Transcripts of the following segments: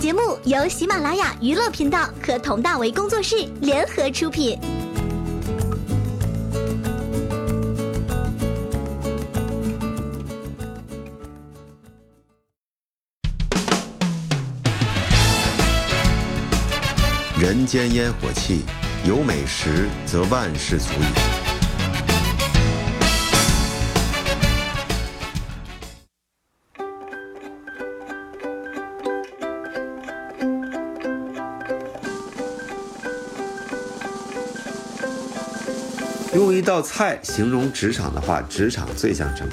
节目由喜马拉雅娱乐频道和佟大为工作室联合出品。人间烟火气，有美食则万事足矣。用一道菜形容职场的话，职场最像什么？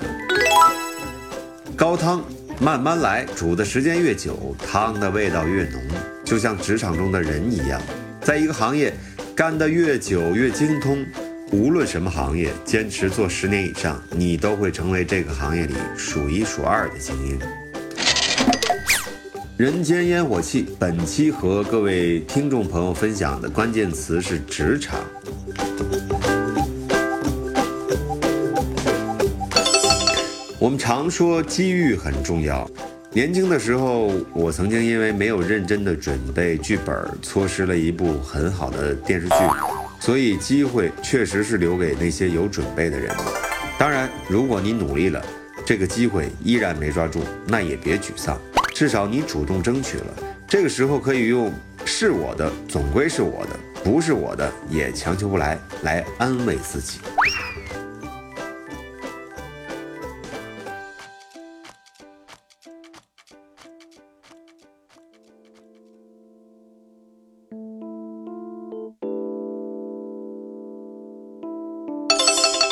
高汤，慢慢来，煮的时间越久，汤的味道越浓，就像职场中的人一样，在一个行业干得越久越精通，无论什么行业，坚持做十年以上，你都会成为这个行业里数一数二的精英。人间烟火气，本期和各位听众朋友分享的关键词是职场。我们常说机遇很重要。年轻的时候，我曾经因为没有认真的准备剧本，错失了一部很好的电视剧。所以，机会确实是留给那些有准备的人。当然，如果你努力了，这个机会依然没抓住，那也别沮丧，至少你主动争取了。这个时候可以用“是我的，总归是我的；不是我的，也强求不来”来安慰自己。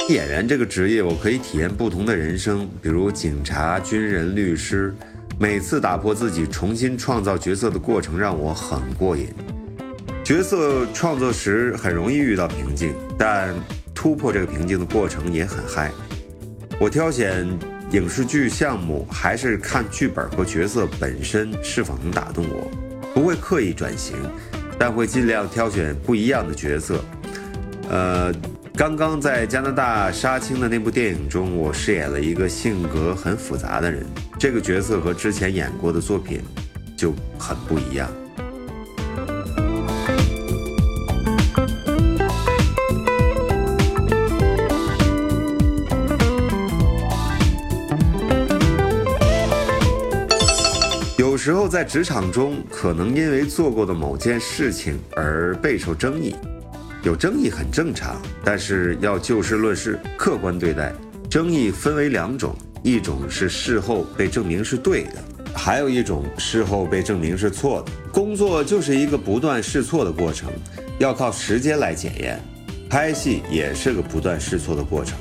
演员这个职业，我可以体验不同的人生，比如警察、军人、律师。每次打破自己、重新创造角色的过程，让我很过瘾。角色创作时很容易遇到瓶颈，但突破这个瓶颈的过程也很嗨。我挑选影视剧项目，还是看剧本和角色本身是否能打动我。不会刻意转型，但会尽量挑选不一样的角色。呃。刚刚在加拿大杀青的那部电影中，我饰演了一个性格很复杂的人。这个角色和之前演过的作品就很不一样。时候在职场中，可能因为做过的某件事情而备受争议。有争议很正常，但是要就事论事，客观对待。争议分为两种，一种是事后被证明是对的，还有一种事后被证明是错的。工作就是一个不断试错的过程，要靠时间来检验。拍戏也是个不断试错的过程，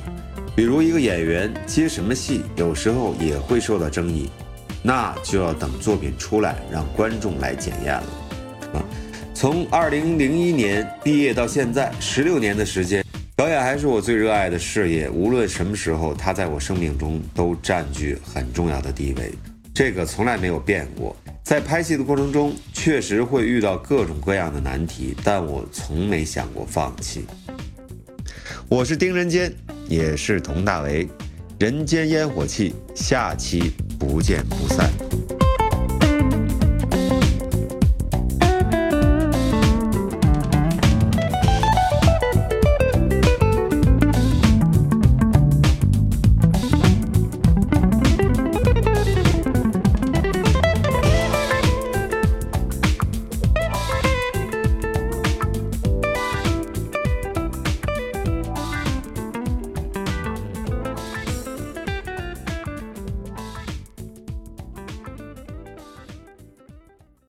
比如一个演员接什么戏，有时候也会受到争议，那就要等作品出来，让观众来检验了。啊。从二零零一年毕业到现在十六年的时间，表演还是我最热爱的事业。无论什么时候，它在我生命中都占据很重要的地位，这个从来没有变过。在拍戏的过程中，确实会遇到各种各样的难题，但我从没想过放弃。我是丁仁坚，也是佟大为，人间烟火气，下期不见不散。